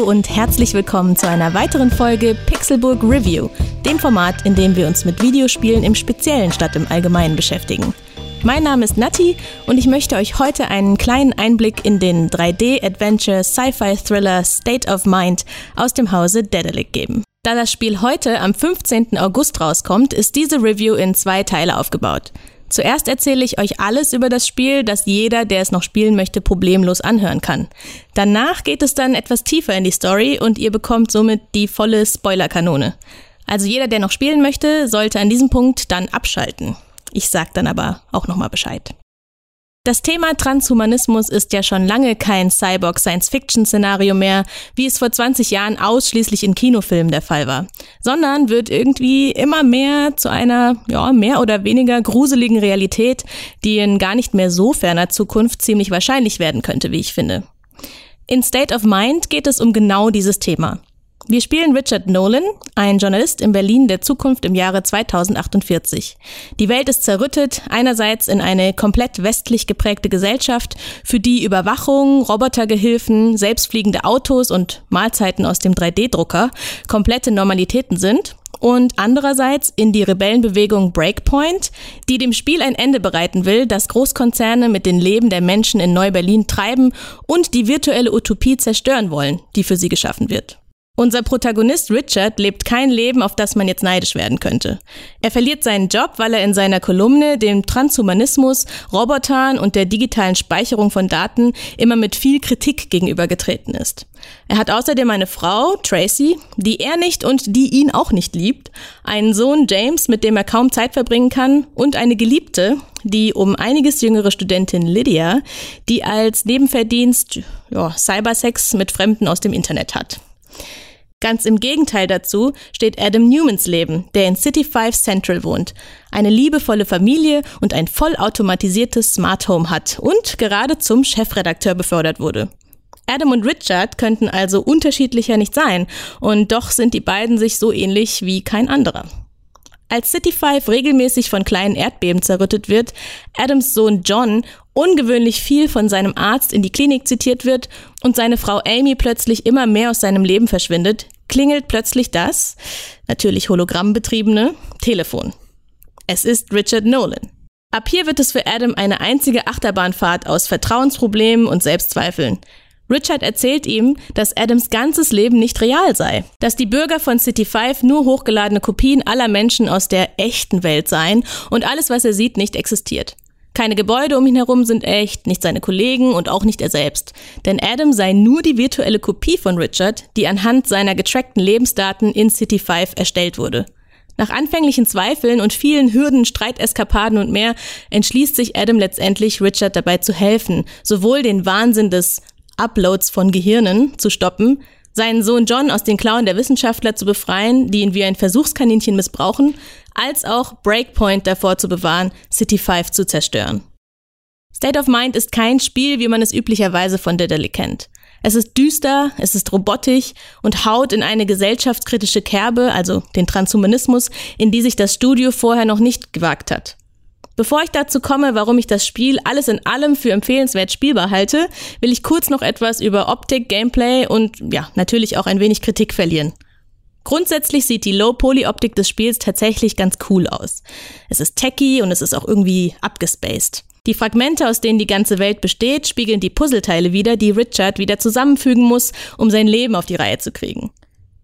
Hallo und herzlich willkommen zu einer weiteren Folge Pixelburg Review, dem Format, in dem wir uns mit Videospielen im Speziellen statt im Allgemeinen beschäftigen. Mein Name ist Nati und ich möchte euch heute einen kleinen Einblick in den 3D-Adventure Sci-Fi Thriller State of Mind aus dem Hause Dedelic geben. Da das Spiel heute am 15. August rauskommt, ist diese Review in zwei Teile aufgebaut. Zuerst erzähle ich euch alles über das Spiel, das jeder, der es noch spielen möchte, problemlos anhören kann. Danach geht es dann etwas tiefer in die Story und ihr bekommt somit die volle Spoilerkanone. Also jeder, der noch spielen möchte, sollte an diesem Punkt dann abschalten. Ich sag dann aber auch nochmal Bescheid. Das Thema Transhumanismus ist ja schon lange kein Cyborg-Science-Fiction-Szenario mehr, wie es vor 20 Jahren ausschließlich in Kinofilmen der Fall war, sondern wird irgendwie immer mehr zu einer, ja, mehr oder weniger gruseligen Realität, die in gar nicht mehr so ferner Zukunft ziemlich wahrscheinlich werden könnte, wie ich finde. In State of Mind geht es um genau dieses Thema. Wir spielen Richard Nolan, ein Journalist in Berlin der Zukunft im Jahre 2048. Die Welt ist zerrüttet, einerseits in eine komplett westlich geprägte Gesellschaft, für die Überwachung, Robotergehilfen, selbstfliegende Autos und Mahlzeiten aus dem 3D-Drucker komplette Normalitäten sind, und andererseits in die Rebellenbewegung Breakpoint, die dem Spiel ein Ende bereiten will, das Großkonzerne mit den Leben der Menschen in Neu-Berlin treiben und die virtuelle Utopie zerstören wollen, die für sie geschaffen wird. Unser Protagonist Richard lebt kein Leben, auf das man jetzt neidisch werden könnte. Er verliert seinen Job, weil er in seiner Kolumne dem Transhumanismus, Robotern und der digitalen Speicherung von Daten immer mit viel Kritik gegenübergetreten ist. Er hat außerdem eine Frau, Tracy, die er nicht und die ihn auch nicht liebt, einen Sohn, James, mit dem er kaum Zeit verbringen kann, und eine Geliebte, die um einiges jüngere Studentin Lydia, die als Nebenverdienst ja, Cybersex mit Fremden aus dem Internet hat. Ganz im Gegenteil dazu steht Adam Newmans Leben, der in City 5 Central wohnt, eine liebevolle Familie und ein vollautomatisiertes Smart Home hat und gerade zum Chefredakteur befördert wurde. Adam und Richard könnten also unterschiedlicher nicht sein, und doch sind die beiden sich so ähnlich wie kein anderer. Als City 5 regelmäßig von kleinen Erdbeben zerrüttet wird, Adams Sohn John ungewöhnlich viel von seinem Arzt in die Klinik zitiert wird und seine Frau Amy plötzlich immer mehr aus seinem Leben verschwindet, klingelt plötzlich das, natürlich hologrammbetriebene, Telefon. Es ist Richard Nolan. Ab hier wird es für Adam eine einzige Achterbahnfahrt aus Vertrauensproblemen und Selbstzweifeln. Richard erzählt ihm, dass Adams ganzes Leben nicht real sei, dass die Bürger von City 5 nur hochgeladene Kopien aller Menschen aus der echten Welt seien und alles, was er sieht, nicht existiert. Keine Gebäude um ihn herum sind echt, nicht seine Kollegen und auch nicht er selbst. Denn Adam sei nur die virtuelle Kopie von Richard, die anhand seiner getrackten Lebensdaten in City 5 erstellt wurde. Nach anfänglichen Zweifeln und vielen Hürden, Streiteskapaden und mehr entschließt sich Adam letztendlich, Richard dabei zu helfen, sowohl den Wahnsinn des Uploads von Gehirnen zu stoppen, seinen Sohn John aus den Klauen der Wissenschaftler zu befreien, die ihn wie ein Versuchskaninchen missbrauchen, als auch Breakpoint davor zu bewahren, City 5 zu zerstören. State of Mind ist kein Spiel, wie man es üblicherweise von Dedelic kennt. Es ist düster, es ist robotisch und haut in eine gesellschaftskritische Kerbe, also den Transhumanismus, in die sich das Studio vorher noch nicht gewagt hat. Bevor ich dazu komme, warum ich das Spiel alles in allem für empfehlenswert spielbar halte, will ich kurz noch etwas über Optik, Gameplay und ja, natürlich auch ein wenig Kritik verlieren. Grundsätzlich sieht die Low-Poly-Optik des Spiels tatsächlich ganz cool aus. Es ist techy und es ist auch irgendwie abgespaced. Die Fragmente, aus denen die ganze Welt besteht, spiegeln die Puzzleteile wider, die Richard wieder zusammenfügen muss, um sein Leben auf die Reihe zu kriegen.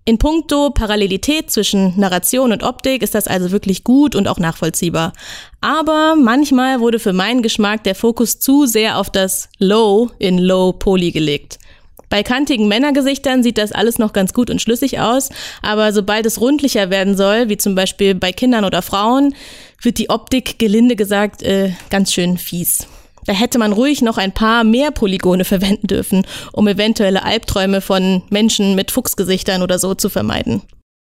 In puncto Parallelität zwischen Narration und Optik ist das also wirklich gut und auch nachvollziehbar. Aber manchmal wurde für meinen Geschmack der Fokus zu sehr auf das Low in Low Poly gelegt. Bei kantigen Männergesichtern sieht das alles noch ganz gut und schlüssig aus, aber sobald es rundlicher werden soll, wie zum Beispiel bei Kindern oder Frauen, wird die Optik gelinde gesagt äh, ganz schön fies. Da hätte man ruhig noch ein paar mehr Polygone verwenden dürfen, um eventuelle Albträume von Menschen mit Fuchsgesichtern oder so zu vermeiden.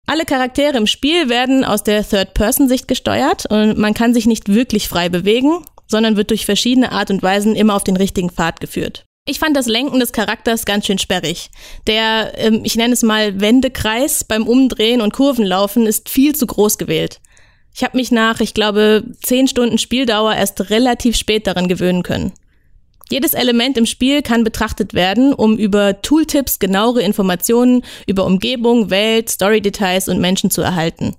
Alle Charaktere im Spiel werden aus der Third-Person-Sicht gesteuert und man kann sich nicht wirklich frei bewegen, sondern wird durch verschiedene Art und Weisen immer auf den richtigen Pfad geführt. Ich fand das Lenken des Charakters ganz schön sperrig. Der, ähm, ich nenne es mal Wendekreis beim Umdrehen und Kurvenlaufen ist viel zu groß gewählt. Ich habe mich nach, ich glaube, zehn Stunden Spieldauer erst relativ spät daran gewöhnen können. Jedes Element im Spiel kann betrachtet werden, um über Tooltips genauere Informationen über Umgebung, Welt, Story-Details und Menschen zu erhalten.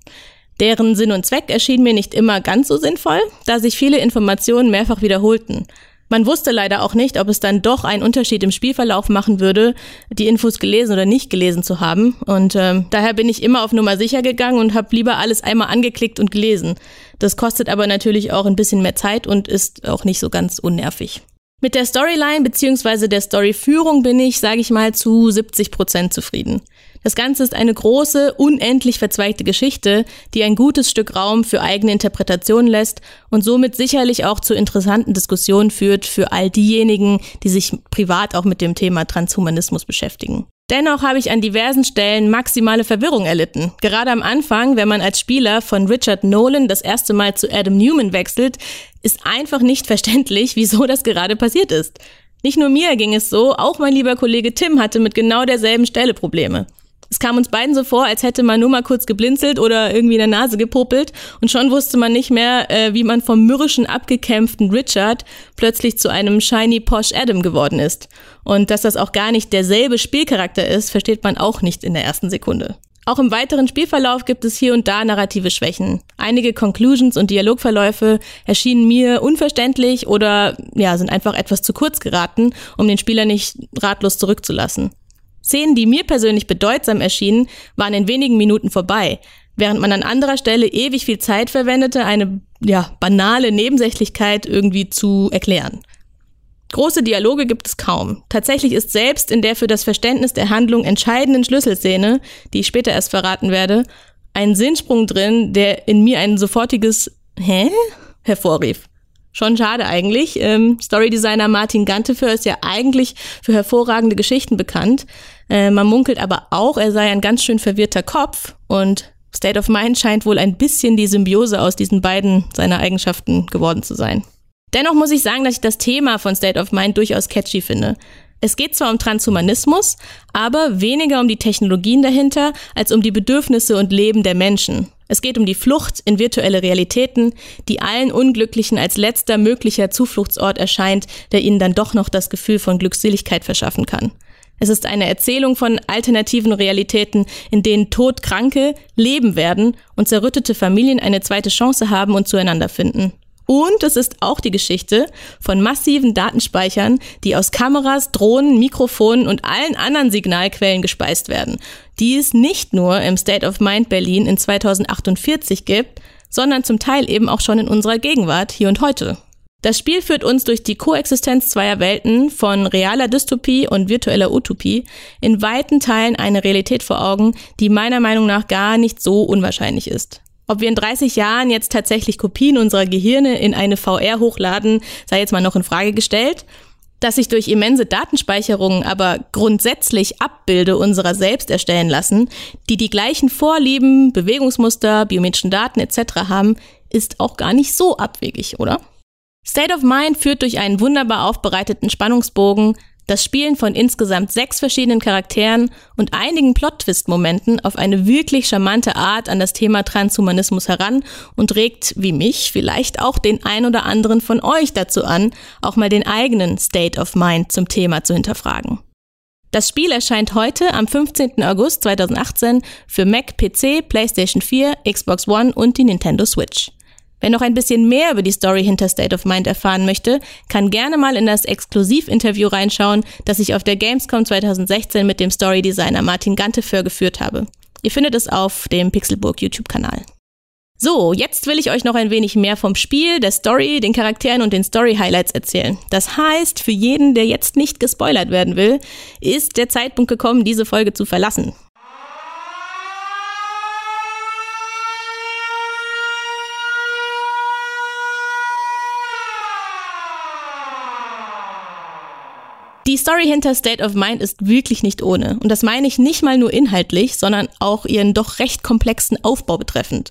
Deren Sinn und Zweck erschien mir nicht immer ganz so sinnvoll, da sich viele Informationen mehrfach wiederholten. Man wusste leider auch nicht, ob es dann doch einen Unterschied im Spielverlauf machen würde, die Infos gelesen oder nicht gelesen zu haben. Und äh, daher bin ich immer auf Nummer sicher gegangen und habe lieber alles einmal angeklickt und gelesen. Das kostet aber natürlich auch ein bisschen mehr Zeit und ist auch nicht so ganz unnervig. Mit der Storyline bzw. der Storyführung bin ich, sage ich mal, zu 70 Prozent zufrieden. Das Ganze ist eine große, unendlich verzweigte Geschichte, die ein gutes Stück Raum für eigene Interpretationen lässt und somit sicherlich auch zu interessanten Diskussionen führt für all diejenigen, die sich privat auch mit dem Thema Transhumanismus beschäftigen. Dennoch habe ich an diversen Stellen maximale Verwirrung erlitten. Gerade am Anfang, wenn man als Spieler von Richard Nolan das erste Mal zu Adam Newman wechselt, ist einfach nicht verständlich, wieso das gerade passiert ist. Nicht nur mir ging es so, auch mein lieber Kollege Tim hatte mit genau derselben Stelle Probleme. Es kam uns beiden so vor, als hätte man nur mal kurz geblinzelt oder irgendwie in der Nase gepopelt und schon wusste man nicht mehr, äh, wie man vom mürrischen, abgekämpften Richard plötzlich zu einem shiny posh Adam geworden ist. Und dass das auch gar nicht derselbe Spielcharakter ist, versteht man auch nicht in der ersten Sekunde. Auch im weiteren Spielverlauf gibt es hier und da narrative Schwächen. Einige Conclusions und Dialogverläufe erschienen mir unverständlich oder ja, sind einfach etwas zu kurz geraten, um den Spieler nicht ratlos zurückzulassen. Szenen, die mir persönlich bedeutsam erschienen, waren in wenigen Minuten vorbei, während man an anderer Stelle ewig viel Zeit verwendete, eine ja, banale Nebensächlichkeit irgendwie zu erklären. Große Dialoge gibt es kaum. Tatsächlich ist selbst in der für das Verständnis der Handlung entscheidenden Schlüsselszene, die ich später erst verraten werde, ein Sinnsprung drin, der in mir ein sofortiges Hä? hervorrief. Schon schade eigentlich. Ähm, Storydesigner Martin Ganteför ist ja eigentlich für hervorragende Geschichten bekannt. Äh, man munkelt aber auch, er sei ein ganz schön verwirrter Kopf und State of Mind scheint wohl ein bisschen die Symbiose aus diesen beiden seiner Eigenschaften geworden zu sein. Dennoch muss ich sagen, dass ich das Thema von State of Mind durchaus catchy finde. Es geht zwar um Transhumanismus, aber weniger um die Technologien dahinter als um die Bedürfnisse und Leben der Menschen. Es geht um die Flucht in virtuelle Realitäten, die allen Unglücklichen als letzter möglicher Zufluchtsort erscheint, der ihnen dann doch noch das Gefühl von Glückseligkeit verschaffen kann. Es ist eine Erzählung von alternativen Realitäten, in denen Todkranke leben werden und zerrüttete Familien eine zweite Chance haben und zueinander finden. Und es ist auch die Geschichte von massiven Datenspeichern, die aus Kameras, Drohnen, Mikrofonen und allen anderen Signalquellen gespeist werden, die es nicht nur im State of Mind Berlin in 2048 gibt, sondern zum Teil eben auch schon in unserer Gegenwart hier und heute. Das Spiel führt uns durch die Koexistenz zweier Welten von realer Dystopie und virtueller Utopie in weiten Teilen eine Realität vor Augen, die meiner Meinung nach gar nicht so unwahrscheinlich ist. Ob wir in 30 Jahren jetzt tatsächlich Kopien unserer Gehirne in eine VR hochladen, sei jetzt mal noch in Frage gestellt. Dass sich durch immense Datenspeicherungen aber grundsätzlich Abbilde unserer selbst erstellen lassen, die die gleichen Vorlieben, Bewegungsmuster, biometrischen Daten etc. haben, ist auch gar nicht so abwegig, oder? State of Mind führt durch einen wunderbar aufbereiteten Spannungsbogen, das Spielen von insgesamt sechs verschiedenen Charakteren und einigen Plot-Twist-Momenten auf eine wirklich charmante Art an das Thema Transhumanismus heran und regt, wie mich, vielleicht auch den ein oder anderen von euch dazu an, auch mal den eigenen State of Mind zum Thema zu hinterfragen. Das Spiel erscheint heute am 15. August 2018 für Mac, PC, PlayStation 4, Xbox One und die Nintendo Switch. Wer noch ein bisschen mehr über die Story hinter State of Mind erfahren möchte, kann gerne mal in das Exklusivinterview reinschauen, das ich auf der Gamescom 2016 mit dem Story-Designer Martin Ganteför geführt habe. Ihr findet es auf dem Pixelburg YouTube-Kanal. So, jetzt will ich euch noch ein wenig mehr vom Spiel, der Story, den Charakteren und den Story-Highlights erzählen. Das heißt, für jeden, der jetzt nicht gespoilert werden will, ist der Zeitpunkt gekommen, diese Folge zu verlassen. Die Story hinter State of Mind ist wirklich nicht ohne. Und das meine ich nicht mal nur inhaltlich, sondern auch ihren doch recht komplexen Aufbau betreffend.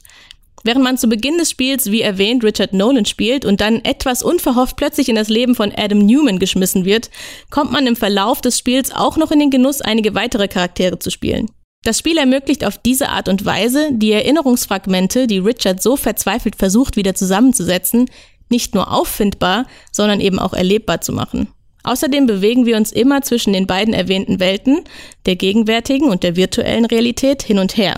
Während man zu Beginn des Spiels, wie erwähnt, Richard Nolan spielt und dann etwas unverhofft plötzlich in das Leben von Adam Newman geschmissen wird, kommt man im Verlauf des Spiels auch noch in den Genuss, einige weitere Charaktere zu spielen. Das Spiel ermöglicht auf diese Art und Weise, die Erinnerungsfragmente, die Richard so verzweifelt versucht wieder zusammenzusetzen, nicht nur auffindbar, sondern eben auch erlebbar zu machen. Außerdem bewegen wir uns immer zwischen den beiden erwähnten Welten, der gegenwärtigen und der virtuellen Realität, hin und her.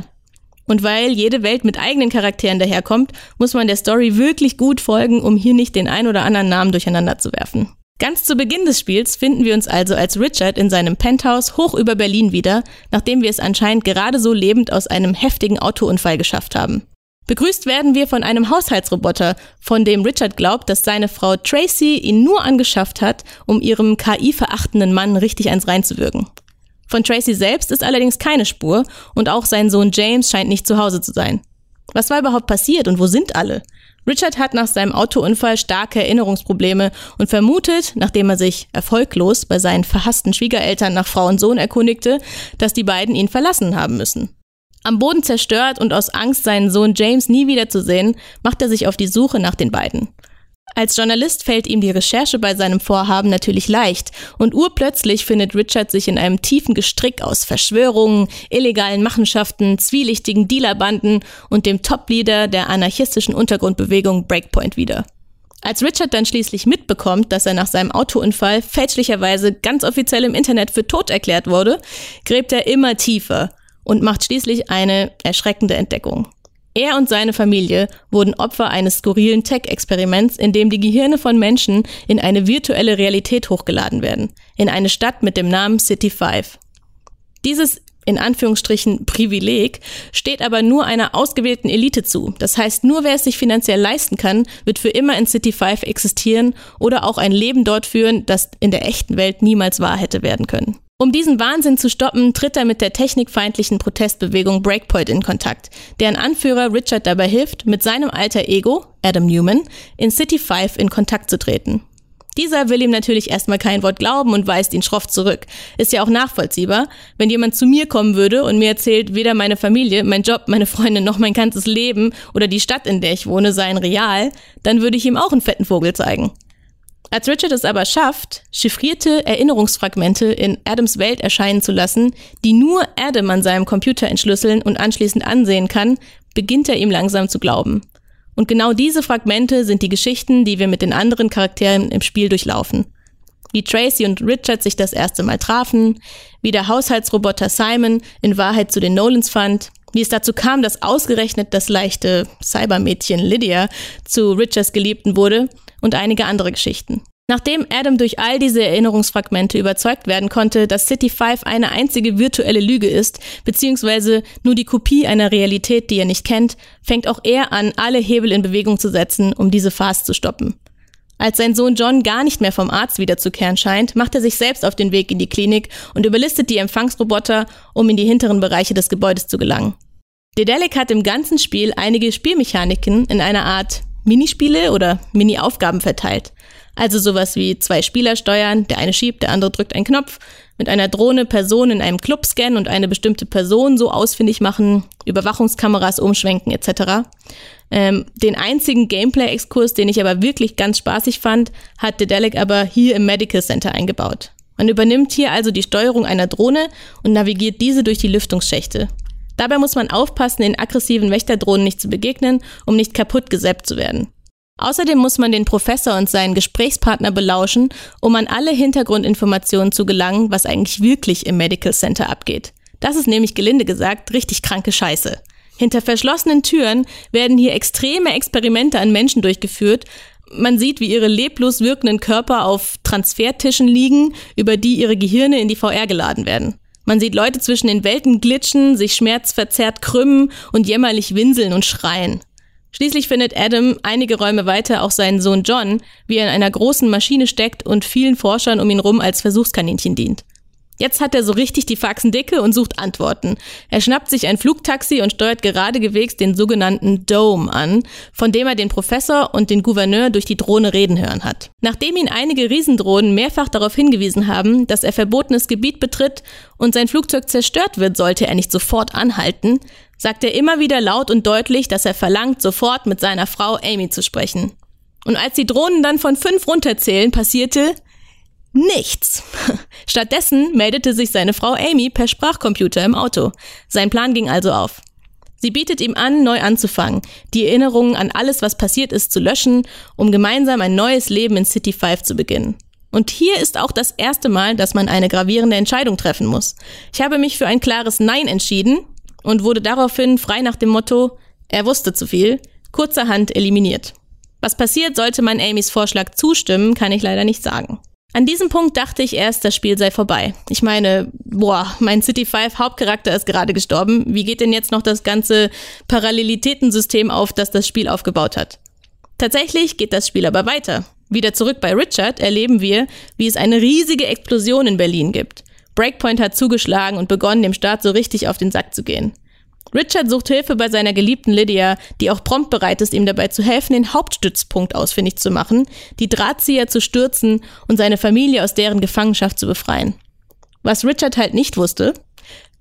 Und weil jede Welt mit eigenen Charakteren daherkommt, muss man der Story wirklich gut folgen, um hier nicht den ein oder anderen Namen durcheinander zu werfen. Ganz zu Beginn des Spiels finden wir uns also als Richard in seinem Penthouse hoch über Berlin wieder, nachdem wir es anscheinend gerade so lebend aus einem heftigen Autounfall geschafft haben. Begrüßt werden wir von einem Haushaltsroboter, von dem Richard glaubt, dass seine Frau Tracy ihn nur angeschafft hat, um ihrem KI-verachtenden Mann richtig eins reinzuwirken. Von Tracy selbst ist allerdings keine Spur und auch sein Sohn James scheint nicht zu Hause zu sein. Was war überhaupt passiert und wo sind alle? Richard hat nach seinem Autounfall starke Erinnerungsprobleme und vermutet, nachdem er sich erfolglos bei seinen verhassten Schwiegereltern nach Frau und Sohn erkundigte, dass die beiden ihn verlassen haben müssen. Am Boden zerstört und aus Angst, seinen Sohn James nie wiederzusehen, macht er sich auf die Suche nach den beiden. Als Journalist fällt ihm die Recherche bei seinem Vorhaben natürlich leicht und urplötzlich findet Richard sich in einem tiefen Gestrick aus Verschwörungen, illegalen Machenschaften, zwielichtigen Dealerbanden und dem Top-Leader der anarchistischen Untergrundbewegung Breakpoint wieder. Als Richard dann schließlich mitbekommt, dass er nach seinem Autounfall fälschlicherweise ganz offiziell im Internet für tot erklärt wurde, gräbt er immer tiefer und macht schließlich eine erschreckende Entdeckung. Er und seine Familie wurden Opfer eines skurrilen Tech-Experiments, in dem die Gehirne von Menschen in eine virtuelle Realität hochgeladen werden, in eine Stadt mit dem Namen City 5. Dieses in Anführungsstrichen Privileg steht aber nur einer ausgewählten Elite zu. Das heißt, nur wer es sich finanziell leisten kann, wird für immer in City 5 existieren oder auch ein Leben dort führen, das in der echten Welt niemals wahr hätte werden können. Um diesen Wahnsinn zu stoppen, tritt er mit der technikfeindlichen Protestbewegung Breakpoint in Kontakt, deren Anführer Richard dabei hilft, mit seinem alter Ego, Adam Newman, in City 5 in Kontakt zu treten. Dieser will ihm natürlich erstmal kein Wort glauben und weist ihn schroff zurück. Ist ja auch nachvollziehbar. Wenn jemand zu mir kommen würde und mir erzählt, weder meine Familie, mein Job, meine Freunde noch mein ganzes Leben oder die Stadt, in der ich wohne, seien real, dann würde ich ihm auch einen fetten Vogel zeigen. Als Richard es aber schafft, chiffrierte Erinnerungsfragmente in Adams Welt erscheinen zu lassen, die nur Adam an seinem Computer entschlüsseln und anschließend ansehen kann, beginnt er ihm langsam zu glauben. Und genau diese Fragmente sind die Geschichten, die wir mit den anderen Charakteren im Spiel durchlaufen. Wie Tracy und Richard sich das erste Mal trafen, wie der Haushaltsroboter Simon in Wahrheit zu den Nolans fand, wie es dazu kam, dass ausgerechnet das leichte Cybermädchen Lydia zu Richards Geliebten wurde und einige andere Geschichten. Nachdem Adam durch all diese Erinnerungsfragmente überzeugt werden konnte, dass City 5 eine einzige virtuelle Lüge ist, beziehungsweise nur die Kopie einer Realität, die er nicht kennt, fängt auch er an, alle Hebel in Bewegung zu setzen, um diese Farce zu stoppen. Als sein Sohn John gar nicht mehr vom Arzt wiederzukehren scheint, macht er sich selbst auf den Weg in die Klinik und überlistet die Empfangsroboter, um in die hinteren Bereiche des Gebäudes zu gelangen. Dedelic hat im ganzen Spiel einige Spielmechaniken in einer Art Minispiele oder Mini-Aufgaben verteilt. Also sowas wie zwei Spieler steuern, der eine schiebt, der andere drückt einen Knopf, mit einer Drohne Personen in einem Club scannen und eine bestimmte Person so ausfindig machen, Überwachungskameras umschwenken etc. Ähm, den einzigen Gameplay-Exkurs, den ich aber wirklich ganz spaßig fand, hat Dedelic aber hier im Medical Center eingebaut. Man übernimmt hier also die Steuerung einer Drohne und navigiert diese durch die Lüftungsschächte. Dabei muss man aufpassen, den aggressiven Wächterdrohnen nicht zu begegnen, um nicht kaputt gesäppt zu werden. Außerdem muss man den Professor und seinen Gesprächspartner belauschen, um an alle Hintergrundinformationen zu gelangen, was eigentlich wirklich im Medical Center abgeht. Das ist nämlich gelinde gesagt richtig kranke Scheiße. Hinter verschlossenen Türen werden hier extreme Experimente an Menschen durchgeführt. Man sieht, wie ihre leblos wirkenden Körper auf Transfertischen liegen, über die ihre Gehirne in die VR geladen werden. Man sieht Leute zwischen den Welten glitschen, sich schmerzverzerrt krümmen und jämmerlich winseln und schreien. Schließlich findet Adam einige Räume weiter auch seinen Sohn John, wie er in einer großen Maschine steckt und vielen Forschern um ihn rum als Versuchskaninchen dient. Jetzt hat er so richtig die Faxen dicke und sucht Antworten. Er schnappt sich ein Flugtaxi und steuert geradegewegs den sogenannten Dome an, von dem er den Professor und den Gouverneur durch die Drohne reden hören hat. Nachdem ihn einige Riesendrohnen mehrfach darauf hingewiesen haben, dass er verbotenes Gebiet betritt und sein Flugzeug zerstört wird, sollte er nicht sofort anhalten, sagt er immer wieder laut und deutlich, dass er verlangt, sofort mit seiner Frau Amy zu sprechen. Und als die Drohnen dann von fünf runterzählen, passierte Nichts. Stattdessen meldete sich seine Frau Amy per Sprachcomputer im Auto. Sein Plan ging also auf. Sie bietet ihm an, neu anzufangen, die Erinnerungen an alles, was passiert ist, zu löschen, um gemeinsam ein neues Leben in City 5 zu beginnen. Und hier ist auch das erste Mal, dass man eine gravierende Entscheidung treffen muss. Ich habe mich für ein klares Nein entschieden und wurde daraufhin frei nach dem Motto, er wusste zu viel, kurzerhand eliminiert. Was passiert, sollte man Amys Vorschlag zustimmen, kann ich leider nicht sagen. An diesem Punkt dachte ich erst, das Spiel sei vorbei. Ich meine, boah, mein City 5 Hauptcharakter ist gerade gestorben. Wie geht denn jetzt noch das ganze Parallelitätensystem auf, das das Spiel aufgebaut hat? Tatsächlich geht das Spiel aber weiter. Wieder zurück bei Richard erleben wir, wie es eine riesige Explosion in Berlin gibt. Breakpoint hat zugeschlagen und begonnen, dem Staat so richtig auf den Sack zu gehen. Richard sucht Hilfe bei seiner geliebten Lydia, die auch prompt bereit ist, ihm dabei zu helfen, den Hauptstützpunkt ausfindig zu machen, die Drahtzieher zu stürzen und seine Familie aus deren Gefangenschaft zu befreien. Was Richard halt nicht wusste,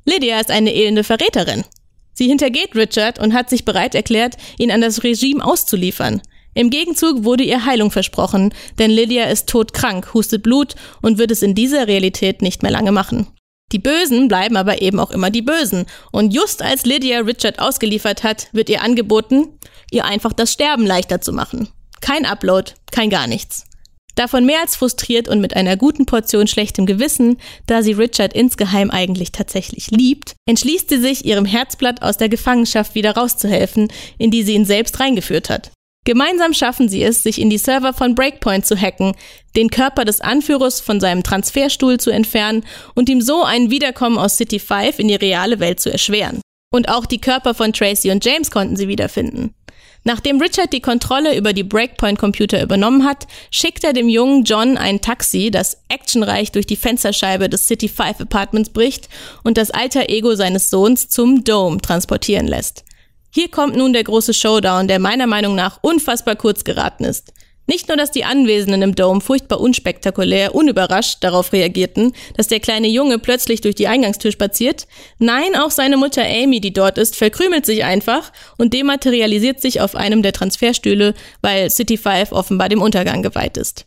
Lydia ist eine elende Verräterin. Sie hintergeht Richard und hat sich bereit erklärt, ihn an das Regime auszuliefern. Im Gegenzug wurde ihr Heilung versprochen, denn Lydia ist todkrank, hustet Blut und wird es in dieser Realität nicht mehr lange machen. Die Bösen bleiben aber eben auch immer die Bösen. Und just als Lydia Richard ausgeliefert hat, wird ihr angeboten, ihr einfach das Sterben leichter zu machen. Kein Upload, kein gar nichts. Davon mehr als frustriert und mit einer guten Portion schlechtem Gewissen, da sie Richard insgeheim eigentlich tatsächlich liebt, entschließt sie sich, ihrem Herzblatt aus der Gefangenschaft wieder rauszuhelfen, in die sie ihn selbst reingeführt hat. Gemeinsam schaffen sie es, sich in die Server von Breakpoint zu hacken, den Körper des Anführers von seinem Transferstuhl zu entfernen und ihm so ein Wiederkommen aus City 5 in die reale Welt zu erschweren. Und auch die Körper von Tracy und James konnten sie wiederfinden. Nachdem Richard die Kontrolle über die Breakpoint-Computer übernommen hat, schickt er dem jungen John ein Taxi, das actionreich durch die Fensterscheibe des City 5 Apartments bricht und das alter Ego seines Sohns zum Dome transportieren lässt. Hier kommt nun der große Showdown, der meiner Meinung nach unfassbar kurz geraten ist. Nicht nur, dass die Anwesenden im Dome furchtbar unspektakulär, unüberrascht darauf reagierten, dass der kleine Junge plötzlich durch die Eingangstür spaziert, nein, auch seine Mutter Amy, die dort ist, verkrümelt sich einfach und dematerialisiert sich auf einem der Transferstühle, weil City 5 offenbar dem Untergang geweiht ist.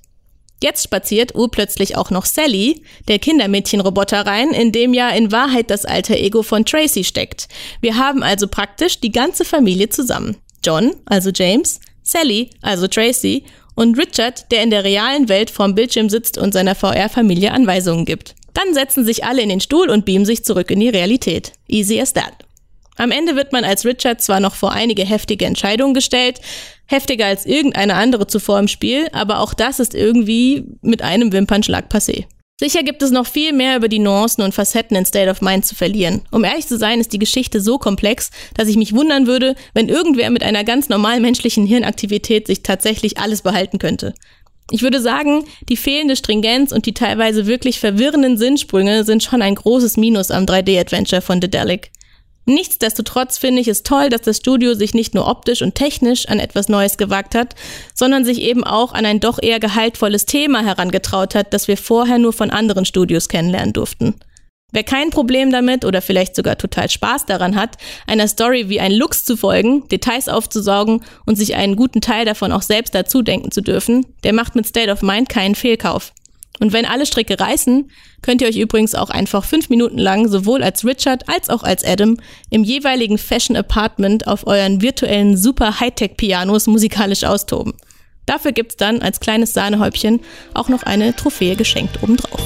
Jetzt spaziert urplötzlich auch noch Sally, der Kindermädchenroboter, rein, in dem ja in Wahrheit das alter Ego von Tracy steckt. Wir haben also praktisch die ganze Familie zusammen. John, also James, Sally, also Tracy und Richard, der in der realen Welt vorm Bildschirm sitzt und seiner VR-Familie Anweisungen gibt. Dann setzen sich alle in den Stuhl und beamen sich zurück in die Realität. Easy as that. Am Ende wird man als Richard zwar noch vor einige heftige Entscheidungen gestellt, heftiger als irgendeine andere zuvor im Spiel, aber auch das ist irgendwie mit einem Wimpernschlag passé. Sicher gibt es noch viel mehr über die Nuancen und Facetten in State of Mind zu verlieren. Um ehrlich zu sein, ist die Geschichte so komplex, dass ich mich wundern würde, wenn irgendwer mit einer ganz normalen menschlichen Hirnaktivität sich tatsächlich alles behalten könnte. Ich würde sagen, die fehlende Stringenz und die teilweise wirklich verwirrenden Sinnsprünge sind schon ein großes Minus am 3D-Adventure von Dedelic. Nichtsdestotrotz finde ich es toll, dass das Studio sich nicht nur optisch und technisch an etwas Neues gewagt hat, sondern sich eben auch an ein doch eher gehaltvolles Thema herangetraut hat, das wir vorher nur von anderen Studios kennenlernen durften. Wer kein Problem damit oder vielleicht sogar total Spaß daran hat, einer Story wie ein Lux zu folgen, Details aufzusaugen und sich einen guten Teil davon auch selbst dazu denken zu dürfen, der macht mit State of Mind keinen Fehlkauf. Und wenn alle Stricke reißen, könnt ihr euch übrigens auch einfach fünf Minuten lang sowohl als Richard als auch als Adam im jeweiligen Fashion Apartment auf euren virtuellen super Hightech Pianos musikalisch austoben. Dafür gibt's dann als kleines Sahnehäubchen auch noch eine Trophäe geschenkt obendrauf.